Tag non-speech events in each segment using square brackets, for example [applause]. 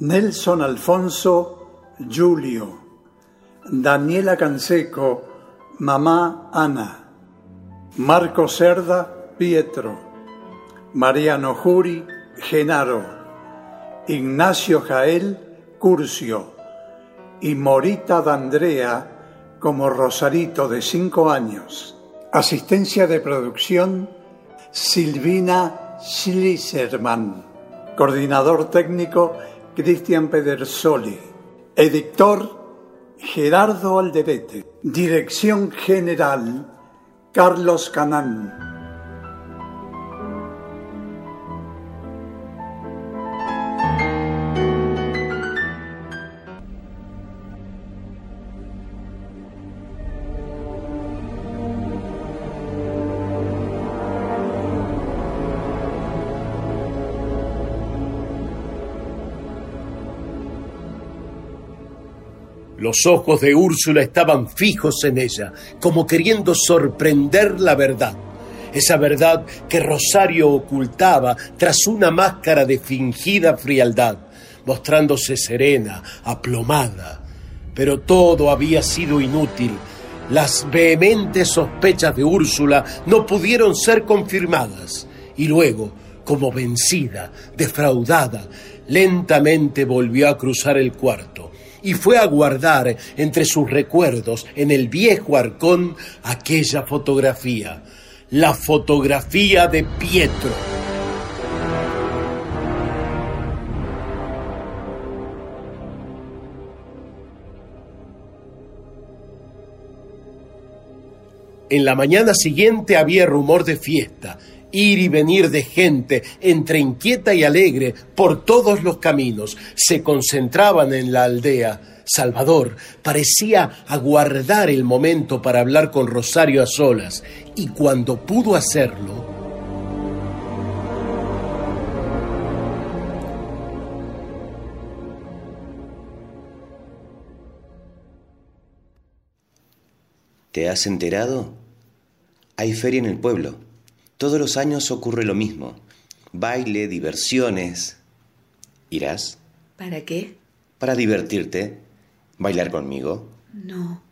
Nelson Alfonso, Julio, Daniela Canseco, Mamá Ana, Marco Cerda, Pietro, Mariano Juri, Genaro, Ignacio Jael, Curcio y Morita D'Andrea como Rosarito de cinco años. Asistencia de producción Silvina Schliserman. Coordinador técnico Cristian Pedersoli. Editor Gerardo Alderete. Dirección General Carlos Canán. Los ojos de Úrsula estaban fijos en ella, como queriendo sorprender la verdad. Esa verdad que Rosario ocultaba tras una máscara de fingida frialdad, mostrándose serena, aplomada. Pero todo había sido inútil. Las vehementes sospechas de Úrsula no pudieron ser confirmadas. Y luego, como vencida, defraudada, lentamente volvió a cruzar el cuarto y fue a guardar entre sus recuerdos en el viejo arcón aquella fotografía, la fotografía de Pietro. En la mañana siguiente había rumor de fiesta, ir y venir de gente, entre inquieta y alegre, por todos los caminos, se concentraban en la aldea. Salvador parecía aguardar el momento para hablar con Rosario a solas, y cuando pudo hacerlo, ¿Te has enterado? Hay feria en el pueblo. Todos los años ocurre lo mismo. Baile, diversiones. ¿Irás? ¿Para qué? Para divertirte. ¿Bailar conmigo? No.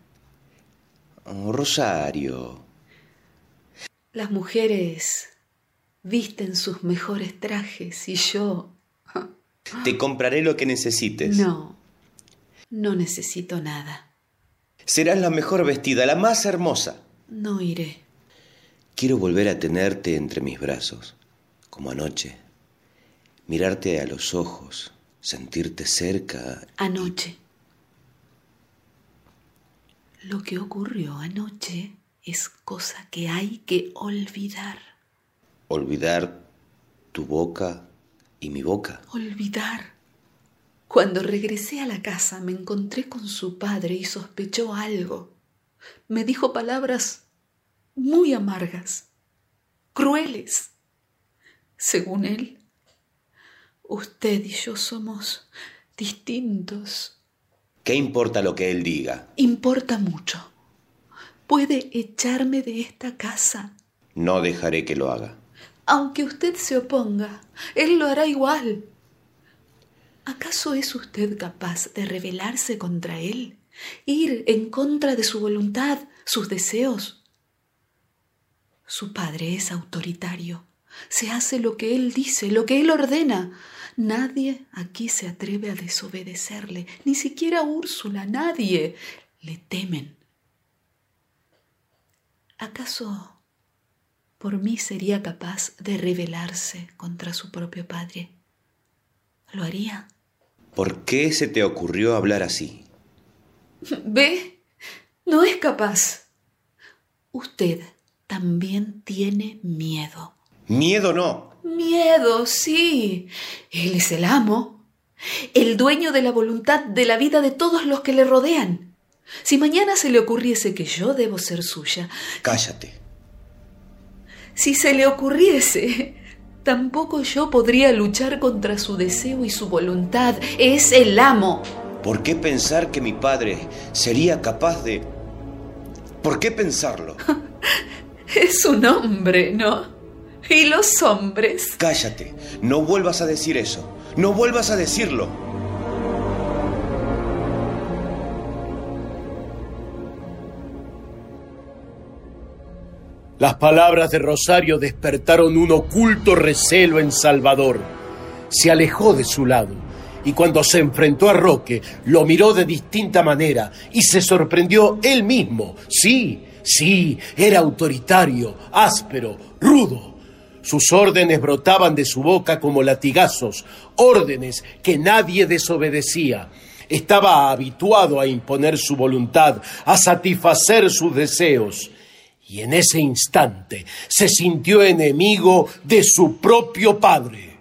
Oh, Rosario. Las mujeres visten sus mejores trajes y yo... [laughs] Te compraré lo que necesites. No. No necesito nada. Serás la mejor vestida, la más hermosa. No iré. Quiero volver a tenerte entre mis brazos, como anoche. Mirarte a los ojos, sentirte cerca. Anoche. Lo que ocurrió anoche es cosa que hay que olvidar. Olvidar tu boca y mi boca. Olvidar. Cuando regresé a la casa me encontré con su padre y sospechó algo. Me dijo palabras muy amargas, crueles. Según él, usted y yo somos distintos. ¿Qué importa lo que él diga? Importa mucho. Puede echarme de esta casa. No dejaré que lo haga. Aunque usted se oponga, él lo hará igual. ¿Acaso es usted capaz de rebelarse contra él? ¿Ir en contra de su voluntad, sus deseos? Su padre es autoritario. Se hace lo que Él dice, lo que Él ordena. Nadie aquí se atreve a desobedecerle, ni siquiera Úrsula, nadie. Le temen. ¿Acaso por mí sería capaz de rebelarse contra su propio padre? ¿Lo haría? ¿Por qué se te ocurrió hablar así? ¿Ve? No es capaz. Usted también tiene miedo. Miedo no. Miedo, sí. Él es el amo, el dueño de la voluntad de la vida de todos los que le rodean. Si mañana se le ocurriese que yo debo ser suya. Cállate. Si se le ocurriese, tampoco yo podría luchar contra su deseo y su voluntad. Es el amo. ¿Por qué pensar que mi padre sería capaz de... ¿Por qué pensarlo? [laughs] es un hombre, ¿no? ¿Y los hombres? Cállate, no vuelvas a decir eso, no vuelvas a decirlo. Las palabras de Rosario despertaron un oculto recelo en Salvador. Se alejó de su lado y cuando se enfrentó a Roque lo miró de distinta manera y se sorprendió él mismo. Sí, sí, era autoritario, áspero, rudo. Sus órdenes brotaban de su boca como latigazos, órdenes que nadie desobedecía. Estaba habituado a imponer su voluntad, a satisfacer sus deseos. Y en ese instante se sintió enemigo de su propio padre.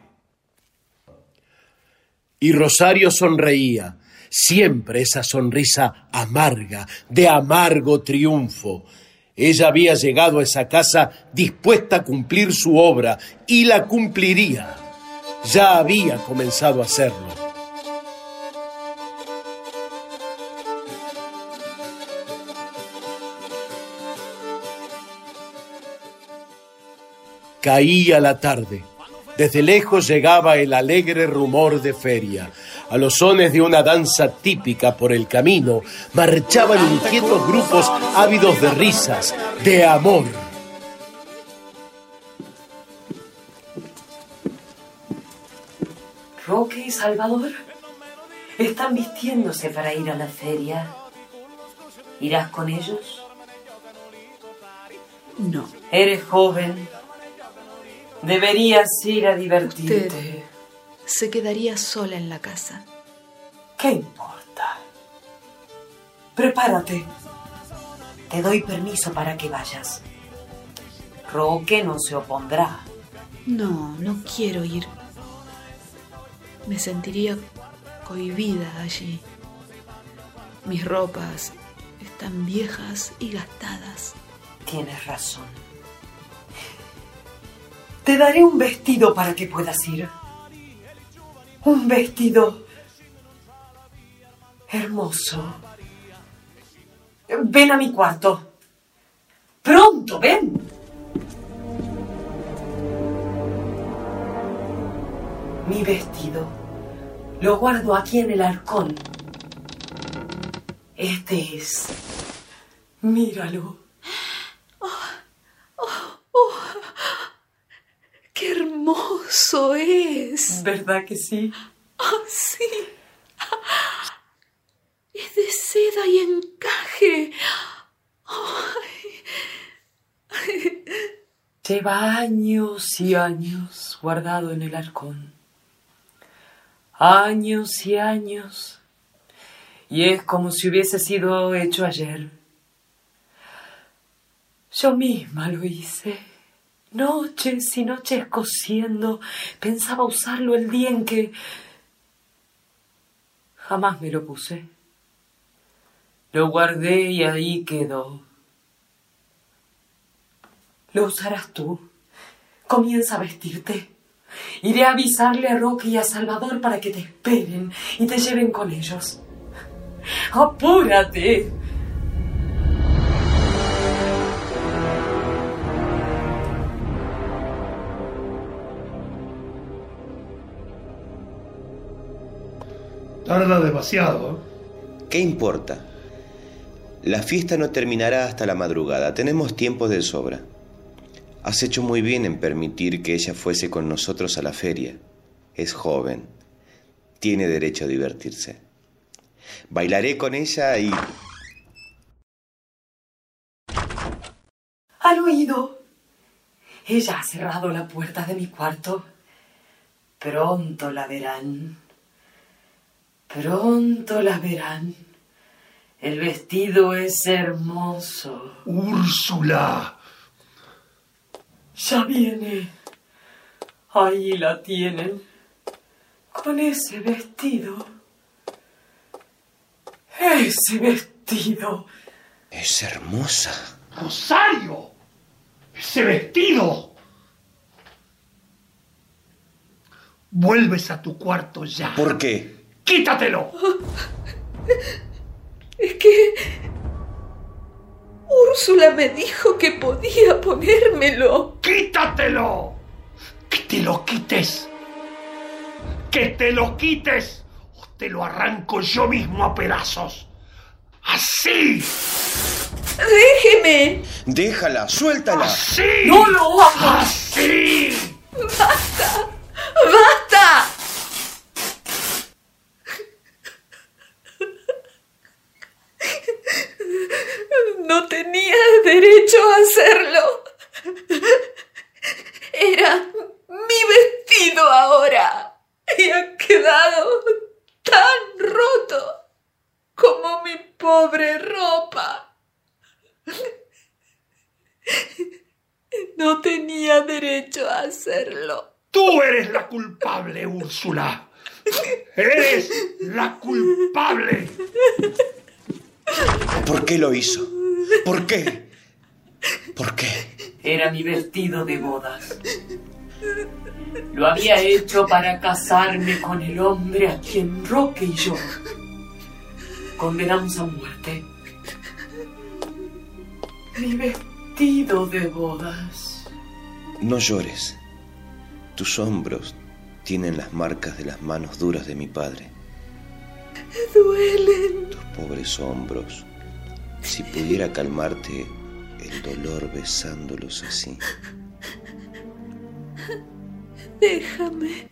Y Rosario sonreía, siempre esa sonrisa amarga, de amargo triunfo. Ella había llegado a esa casa dispuesta a cumplir su obra y la cumpliría. Ya había comenzado a hacerlo. Caía la tarde. Desde lejos llegaba el alegre rumor de feria. A los sones de una danza típica por el camino marchaban inquietos grupos ávidos de risas, de amor. Roque y Salvador están vistiéndose para ir a la feria. ¿Irás con ellos? No. Eres joven. Deberías ir a divertirte. Usted se quedaría sola en la casa. ¿Qué importa? Prepárate. Te doy permiso para que vayas. Roque no se opondrá. No, no quiero ir. Me sentiría cohibida allí. Mis ropas están viejas y gastadas. Tienes razón. Te daré un vestido para que puedas ir. Un vestido hermoso. Ven a mi cuarto. Pronto, ven. Mi vestido lo guardo aquí en el arcón. Este es. Míralo. ¡Qué hermoso es! ¿Verdad que sí? ¡Ah, sí! Es de seda y encaje. Ay. Lleva años y años guardado en el arcón. Años y años. Y es como si hubiese sido hecho ayer. Yo misma lo hice. Noches y noches cosiendo. Pensaba usarlo el día en que... Jamás me lo puse. Lo guardé y ahí quedó. Lo usarás tú. Comienza a vestirte. Iré a avisarle a Roque y a Salvador para que te esperen y te lleven con ellos. ¡Apúrate! Tarda demasiado. ¿Qué importa? La fiesta no terminará hasta la madrugada. Tenemos tiempo de sobra. Has hecho muy bien en permitir que ella fuese con nosotros a la feria. Es joven. Tiene derecho a divertirse. Bailaré con ella y... ¿Han oído? Ella ha cerrado la puerta de mi cuarto. Pronto la verán. Pronto la verán. El vestido es hermoso. Úrsula. Ya viene. Ahí la tienen. Con ese vestido. Ese vestido. Es hermosa. Rosario. Ese vestido. Vuelves a tu cuarto ya. ¿Por qué? Quítatelo. Es que... Úrsula me dijo que podía ponérmelo. Quítatelo. Que te lo quites. Que te lo quites. O te lo arranco yo mismo a pedazos. Así. Déjeme. Déjala, suéltala. Así. ¡No lo hagas! Así. ¡Basta! No tenía derecho a hacerlo. Era mi vestido ahora. Y ha quedado tan roto como mi pobre ropa. No tenía derecho a hacerlo. Tú eres la culpable, Úrsula. Eres la culpable. ¿Por qué lo hizo? ¿Por qué? ¿Por qué? Era mi vestido de bodas. Lo había hecho para casarme con el hombre a quien Roque y yo condenamos a muerte. Mi vestido de bodas. No llores. Tus hombros tienen las marcas de las manos duras de mi padre. Duelen. Tus pobres hombros. Si pudiera calmarte el dolor besándolos así. Déjame.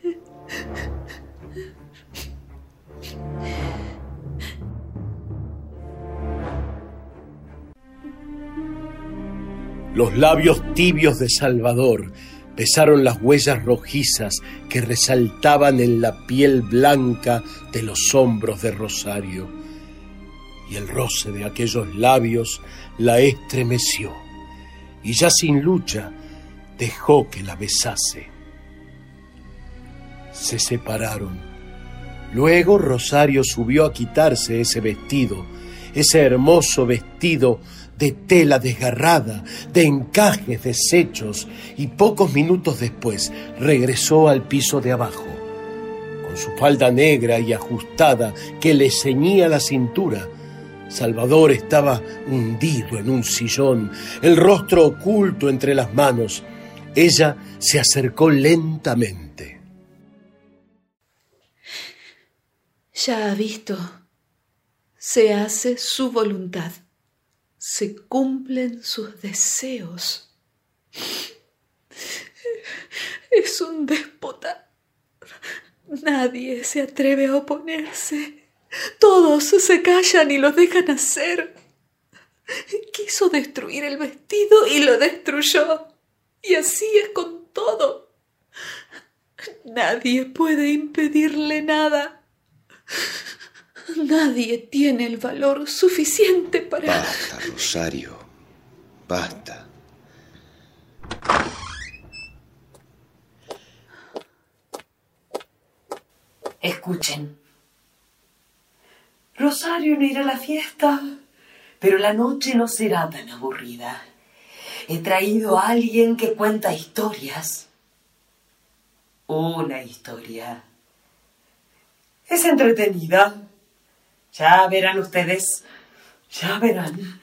Los labios tibios de Salvador besaron las huellas rojizas que resaltaban en la piel blanca de los hombros de Rosario. Y el roce de aquellos labios la estremeció. Y ya sin lucha dejó que la besase. Se separaron. Luego Rosario subió a quitarse ese vestido, ese hermoso vestido de tela desgarrada, de encajes deshechos, y pocos minutos después regresó al piso de abajo. Con su falda negra y ajustada que le ceñía la cintura, Salvador estaba hundido en un sillón, el rostro oculto entre las manos. Ella se acercó lentamente. Ya ha visto. Se hace su voluntad se cumplen sus deseos. Es un déspota. Nadie se atreve a oponerse. Todos se callan y lo dejan hacer. Quiso destruir el vestido y lo destruyó. Y así es con todo. Nadie puede impedirle nada. Nadie tiene el valor suficiente para... Basta, Rosario. Basta. Escuchen. Rosario no irá a la fiesta, pero la noche no será tan aburrida. He traído a alguien que cuenta historias. Una historia. Es entretenida. Ya verán ustedes. Ya verán.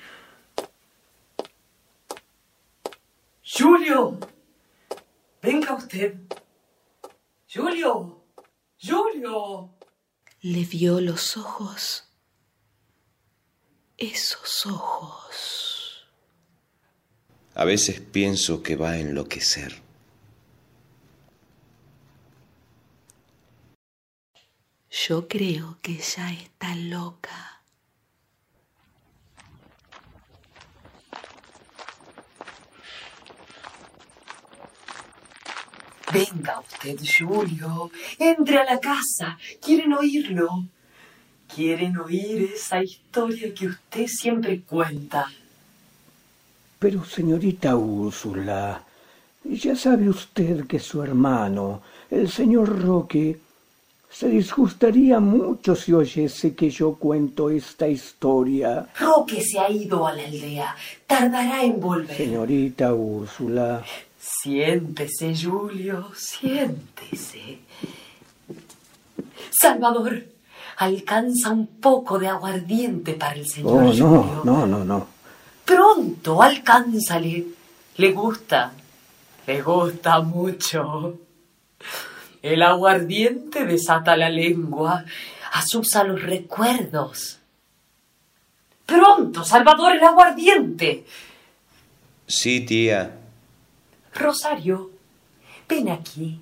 Julio. Venga usted. Julio. Julio. Le vio los ojos. Esos ojos. A veces pienso que va a enloquecer. Yo creo que ya está loca. Venga usted, Julio. Entre a la casa. Quieren oírlo. Quieren oír esa historia que usted siempre cuenta. Pero, señorita Úrsula, ya sabe usted que su hermano, el señor Roque, se disgustaría mucho si oyese que yo cuento esta historia. Roque se ha ido a la aldea. Tardará en volver. Señorita Úrsula. Siéntese, Julio, siéntese. Salvador, alcanza un poco de aguardiente para el señor Oh, no, no, no, no. Pronto, alcánzale. Le gusta. Le gusta mucho. El aguardiente desata la lengua, asusa los recuerdos. Pronto, Salvador, el aguardiente. Sí, tía. Rosario, ven aquí.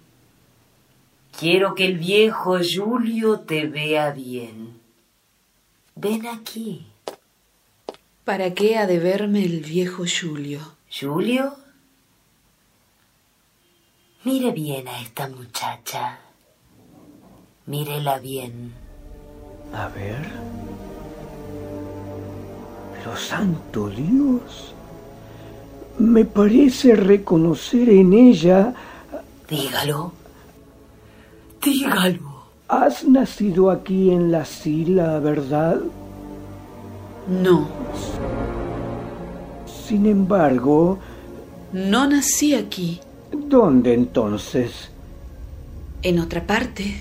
Quiero que el viejo Julio te vea bien. Ven aquí. ¿Para qué ha de verme el viejo Julio? ¿Julio? Mire bien a esta muchacha. Mírela bien. A ver. Pero santo Dios. Me parece reconocer en ella. Dígalo. Dígalo. Has nacido aquí en la Sila, ¿verdad? No, Sin embargo, no nací aquí, ¿dónde entonces? en otra parte.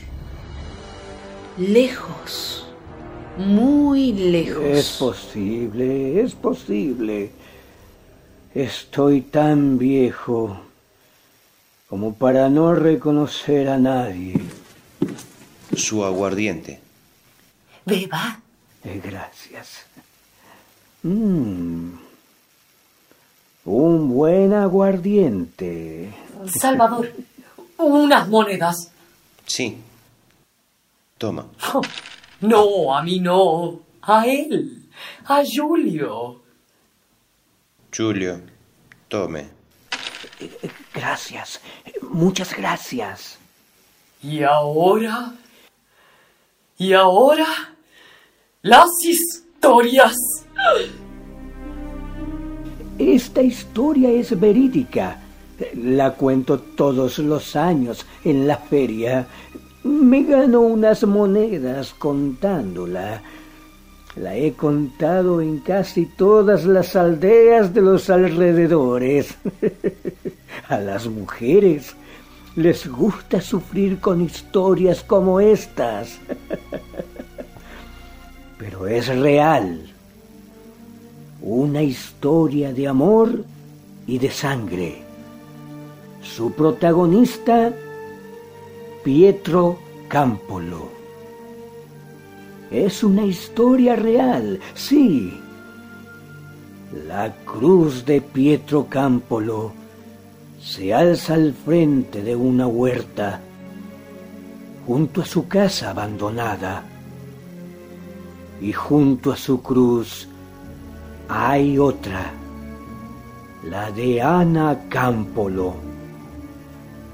Lejos, muy lejos. Es posible, es posible. Estoy tan viejo como para no reconocer a nadie. Su aguardiente. Beba. Eh, gracias. Mm. Un buen aguardiente. Salvador, unas monedas. Sí. Toma. [laughs] No, a mí no. A él. A Julio. Julio, tome. Gracias, muchas gracias. Y ahora. Y ahora. Las historias. Esta historia es verídica. La cuento todos los años en la feria. Me gano unas monedas contándola. La he contado en casi todas las aldeas de los alrededores. [laughs] A las mujeres les gusta sufrir con historias como estas. [laughs] Pero es real. Una historia de amor y de sangre. Su protagonista, Pietro Campolo. Es una historia real, sí. La cruz de Pietro Campolo se alza al frente de una huerta, junto a su casa abandonada. Y junto a su cruz hay otra, la de Ana Campolo,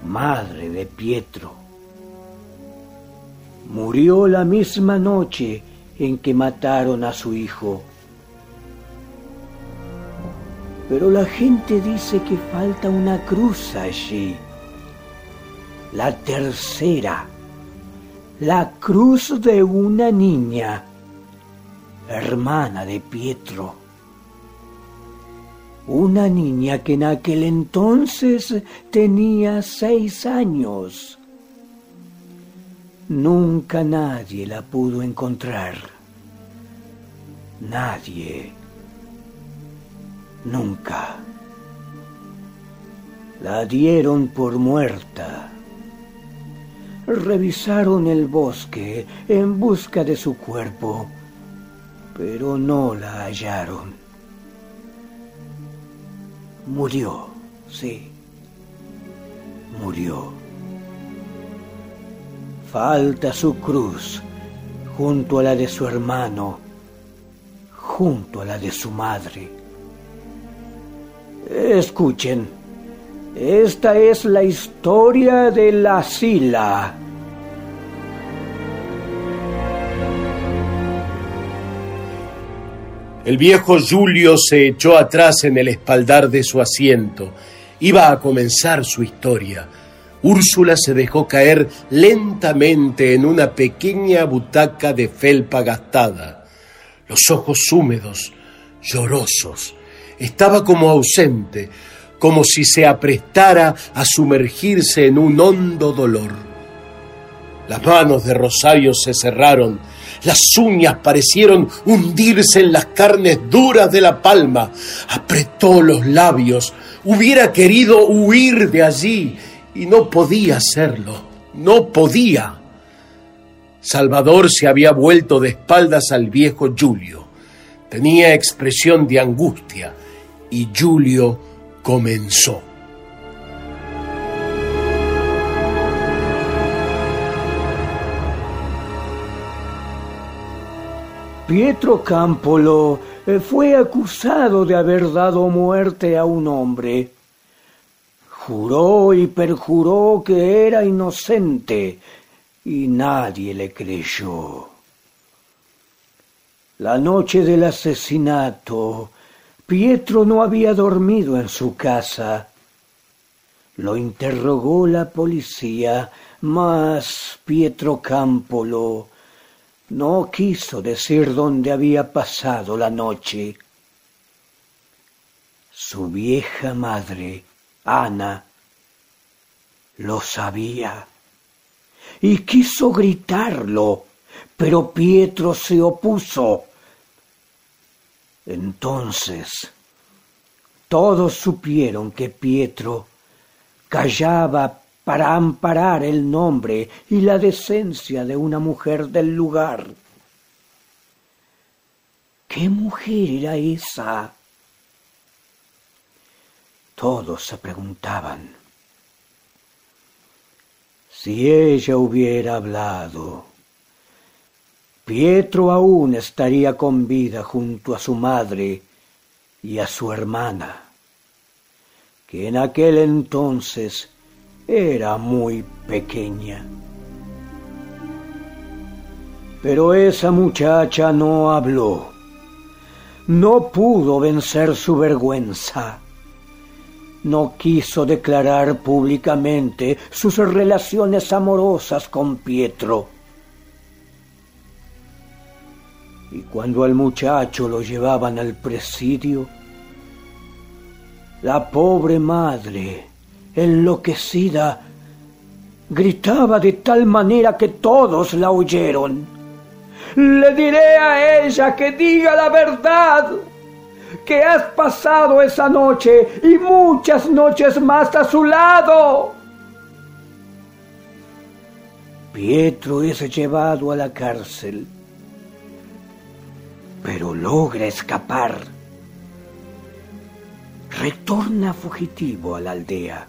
madre de Pietro. Murió la misma noche en que mataron a su hijo. Pero la gente dice que falta una cruz allí. La tercera, la cruz de una niña, hermana de Pietro. Una niña que en aquel entonces tenía seis años. Nunca nadie la pudo encontrar. Nadie. Nunca. La dieron por muerta. Revisaron el bosque en busca de su cuerpo, pero no la hallaron. Murió, sí. Murió. Falta su cruz junto a la de su hermano, junto a la de su madre. Escuchen, esta es la historia de la Sila. El viejo Julio se echó atrás en el espaldar de su asiento. Iba a comenzar su historia. Úrsula se dejó caer lentamente en una pequeña butaca de felpa gastada. Los ojos húmedos, llorosos. Estaba como ausente, como si se aprestara a sumergirse en un hondo dolor. Las manos de Rosario se cerraron las uñas parecieron hundirse en las carnes duras de la palma. Apretó los labios. Hubiera querido huir de allí y no podía hacerlo. No podía. Salvador se había vuelto de espaldas al viejo Julio. Tenía expresión de angustia y Julio comenzó. Pietro Campolo eh, fue acusado de haber dado muerte a un hombre. Juró y perjuró que era inocente y nadie le creyó. La noche del asesinato, Pietro no había dormido en su casa. Lo interrogó la policía, mas Pietro Campolo no quiso decir dónde había pasado la noche. Su vieja madre, Ana, lo sabía y quiso gritarlo, pero Pietro se opuso. Entonces, todos supieron que Pietro callaba para amparar el nombre y la decencia de una mujer del lugar. ¿Qué mujer era esa? Todos se preguntaban. Si ella hubiera hablado, Pietro aún estaría con vida junto a su madre y a su hermana, que en aquel entonces era muy pequeña. Pero esa muchacha no habló. No pudo vencer su vergüenza. No quiso declarar públicamente sus relaciones amorosas con Pietro. Y cuando al muchacho lo llevaban al presidio, la pobre madre enloquecida, gritaba de tal manera que todos la oyeron. Le diré a ella que diga la verdad, que has pasado esa noche y muchas noches más a su lado. Pietro es llevado a la cárcel, pero logra escapar. Retorna fugitivo a la aldea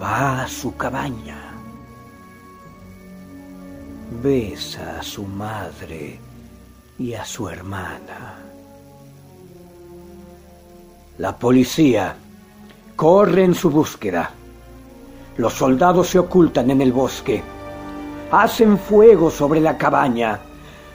va a su cabaña, besa a su madre y a su hermana. La policía corre en su búsqueda. Los soldados se ocultan en el bosque. Hacen fuego sobre la cabaña.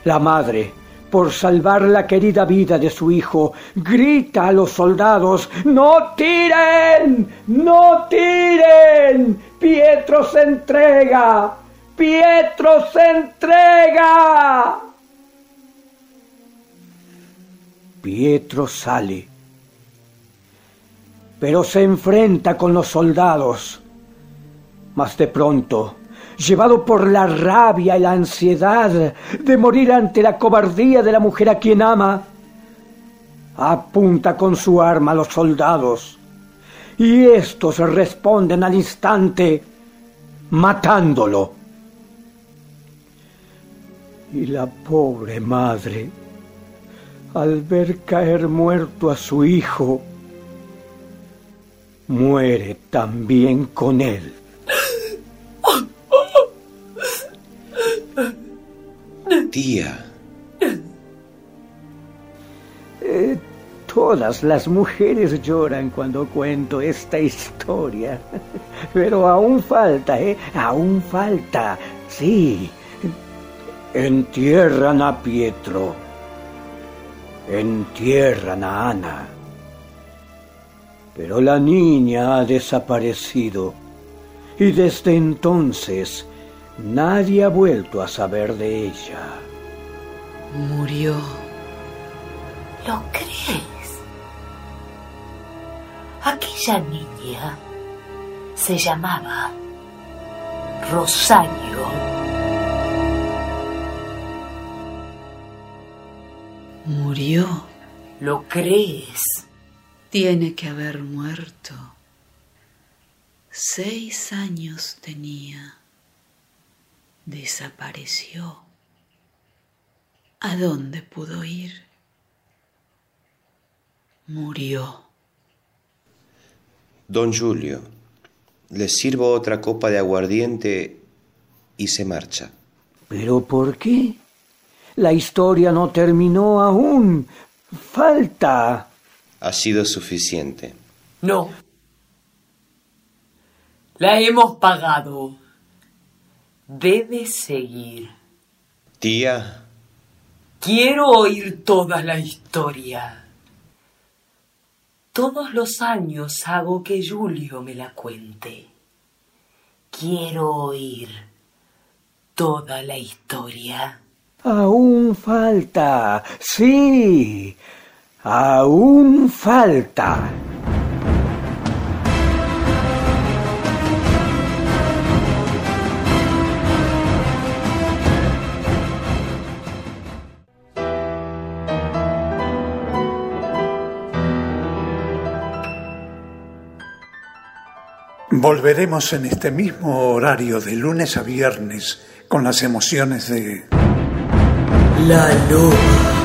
La madre por salvar la querida vida de su hijo, grita a los soldados, ¡No tiren! ¡No tiren! Pietro se entrega. Pietro se entrega. Pietro sale, pero se enfrenta con los soldados. Mas de pronto llevado por la rabia y la ansiedad de morir ante la cobardía de la mujer a quien ama, apunta con su arma a los soldados y estos responden al instante matándolo. Y la pobre madre, al ver caer muerto a su hijo, muere también con él. Tía. Eh, todas las mujeres lloran cuando cuento esta historia. Pero aún falta, ¿eh? Aún falta. Sí. Entierran a Pietro. Entierran a Ana. Pero la niña ha desaparecido. Y desde entonces nadie ha vuelto a saber de ella. Murió. ¿Lo crees? Aquella niña se llamaba Rosario. Murió. ¿Lo crees? Tiene que haber muerto. Seis años tenía. Desapareció. ¿A dónde pudo ir? Murió. Don Julio, le sirvo otra copa de aguardiente y se marcha. ¿Pero por qué? La historia no terminó aún. Falta. Ha sido suficiente. No. La hemos pagado. Debe seguir. Tía, Quiero oír toda la historia. Todos los años hago que Julio me la cuente. Quiero oír toda la historia. Aún falta. Sí. Aún falta. Volveremos en este mismo horario de lunes a viernes con las emociones de La luz.